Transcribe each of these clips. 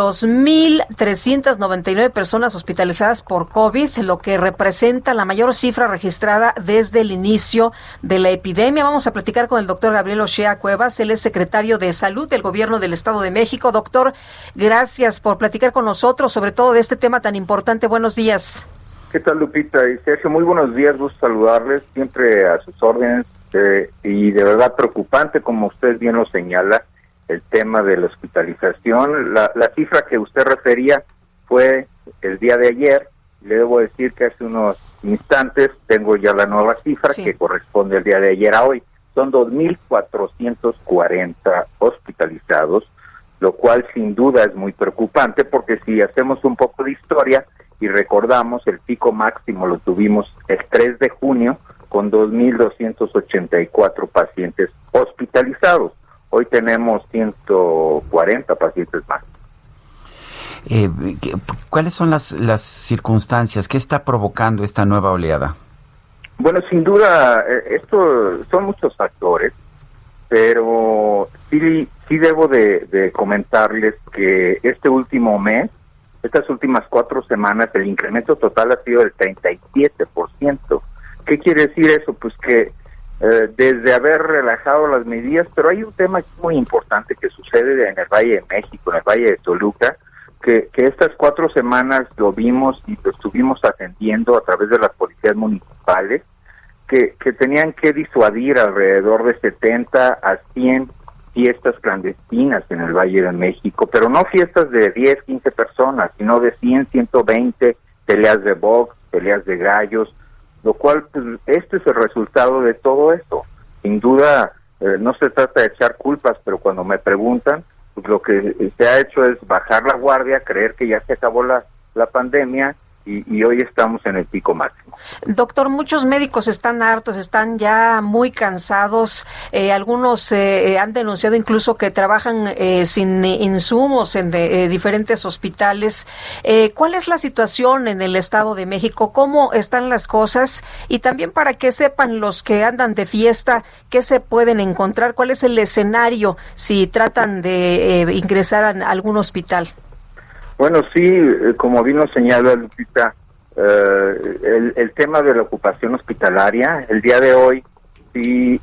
2.399 personas hospitalizadas por COVID, lo que representa la mayor cifra registrada desde el inicio de la epidemia. Vamos a platicar con el doctor Gabriel Ochea Cuevas, él es secretario de Salud del Gobierno del Estado de México. Doctor, gracias por platicar con nosotros, sobre todo de este tema tan importante. Buenos días. ¿Qué tal, Lupita y Sergio? Muy buenos días, gusto saludarles, siempre a sus órdenes eh, y de verdad preocupante, como usted bien lo señala, el tema de la hospitalización. La, cifra que usted refería fue el día de ayer. Le debo decir que hace unos instantes tengo ya la nueva cifra que corresponde al día de ayer a hoy. Son 2.440 hospitalizados, lo cual sin duda es muy preocupante porque si hacemos un poco de historia y recordamos, el pico máximo lo tuvimos el 3 de junio con 2.284 pacientes hospitalizados. Hoy tenemos 140 pacientes más. Eh, ¿Cuáles son las, las circunstancias? ¿Qué está provocando esta nueva oleada? Bueno, sin duda, eh, esto son muchos factores, pero sí, sí debo de, comentarles que este último mes, estas últimas cuatro semanas, el incremento total ha sido del 37%. ¿Qué quiere decir eso? Pues que eh, desde haber relajado las medidas, pero hay un tema muy importante que sucede en el Valle de México, en el Valle de Toluca, que, estas cuatro semanas lo vimos y lo estuvimos atendiendo a través de las policías municipales, que, que tenían que disuadir alrededor de 70 a 100 fiestas clandestinas en el Valle de México, pero no fiestas de 10, 15 personas, sino de 100, 120 peleas de box, peleas de gallos, lo cual, pues, este es el resultado de todo esto. Sin duda, eh, no se trata de echar culpas, pero cuando me preguntan, pues lo que se ha hecho es bajar la guardia, creer que ya se acabó la, la pandemia y, hoy estamos en el pico máximo. Doctor, muchos médicos están hartos, están ya muy cansados. Eh, algunos eh, han denunciado incluso que trabajan eh, sin insumos en diferentes hospitales. ¿Cuál es la situación en el Estado de México? ¿Cómo están las cosas? Y también para que sepan los que andan de fiesta, ¿qué se pueden encontrar? ¿Cuál es el escenario si tratan de ingresar a algún hospital? Bueno, sí, eh, como vino señala Lupita, eh, el, tema de la ocupación hospitalaria, el día de hoy sí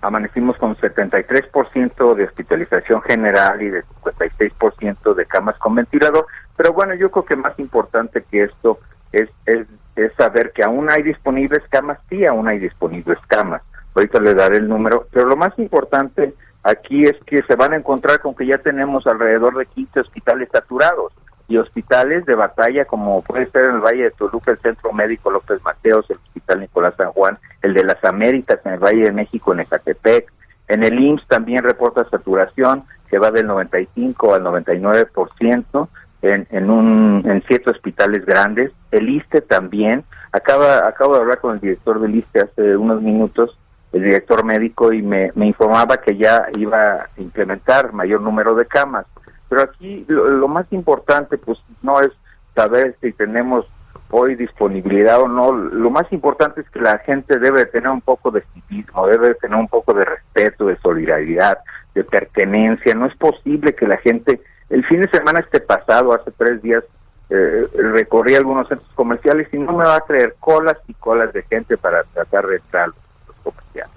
amanecimos con 73% de hospitalización general y de 56% de camas con ventilador, pero bueno, yo creo que más importante que esto es, es, es saber que aún hay disponibles camas, sí, aún hay disponibles camas. Ahorita le daré el número, pero lo más importante aquí es que se van a encontrar con que ya tenemos alrededor de 15 hospitales saturados y hospitales de batalla como puede ser en el Valle de Toluca el Centro Médico López Mateos, el Hospital Nicolás San Juan, el de las Américas en el Valle de México en Ecatepec. En el IMSS también reporta saturación que va del 95 al 99% en, en, un, en siete hospitales grandes. El ISTE también. Acaba, acabo de hablar con el director del ISTE hace unos minutos, el director médico, y me, me informaba que ya iba a implementar mayor número de camas pero aquí lo, más importante pues no es saber si tenemos hoy disponibilidad o no, lo más importante es que la gente debe tener un poco de civismo, debe tener un poco de respeto, de solidaridad, de pertenencia. No es posible que la gente, el fin de semana este pasado, hace tres días, eh, recorrí algunos centros comerciales y no me va a creer colas y colas de gente para tratar de entrar a los comerciales.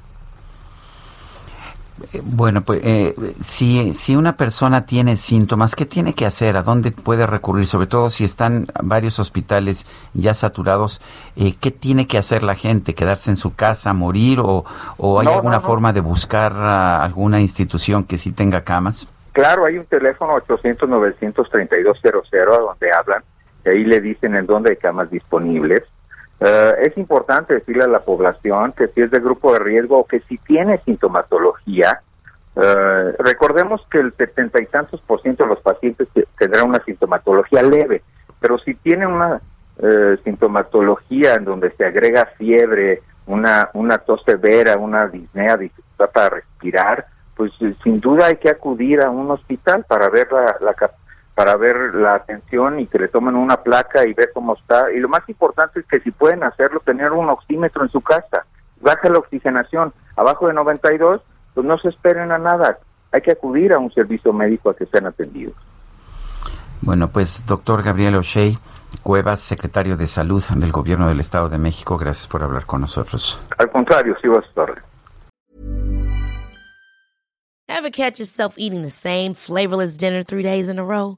Bueno, pues eh, si, si una persona tiene síntomas, ¿qué tiene que hacer? ¿A dónde puede recurrir? Sobre todo si están varios hospitales ya saturados, eh, ¿qué tiene que hacer la gente? ¿Quedarse en su casa, morir o, o hay alguna forma de buscar alguna institución que sí tenga camas? Claro, hay un teléfono 800-932-00 a donde hablan, y ahí le dicen en dónde hay camas disponibles. Eh, es importante decirle a la población que si es de grupo de riesgo o que si tiene sintomatología, Eh, recordemos que el setenta y tantos por ciento de los pacientes tendrán una sintomatología leve, pero si tienen una eh, sintomatología en donde se agrega fiebre, una, una tos severa, una disnea, dificultad para respirar, pues sin duda hay que acudir a un hospital para ver la, la, para ver la atención y que le tomen una placa y ver cómo está. Y lo más importante es que si pueden hacerlo, tener un oxímetro en su casa. Baja la oxigenación abajo de 92, pues no se esperen a nada. Hay que acudir a un servicio médico a que sean atendidos. Bueno, pues doctor Gabriel O'Shea Cuevas, secretario de Salud del Gobierno del Estado de México, gracias por hablar con nosotros. Al contrario, sí a estar. Ever catch yourself eating the same flavorless dinner three days in a row?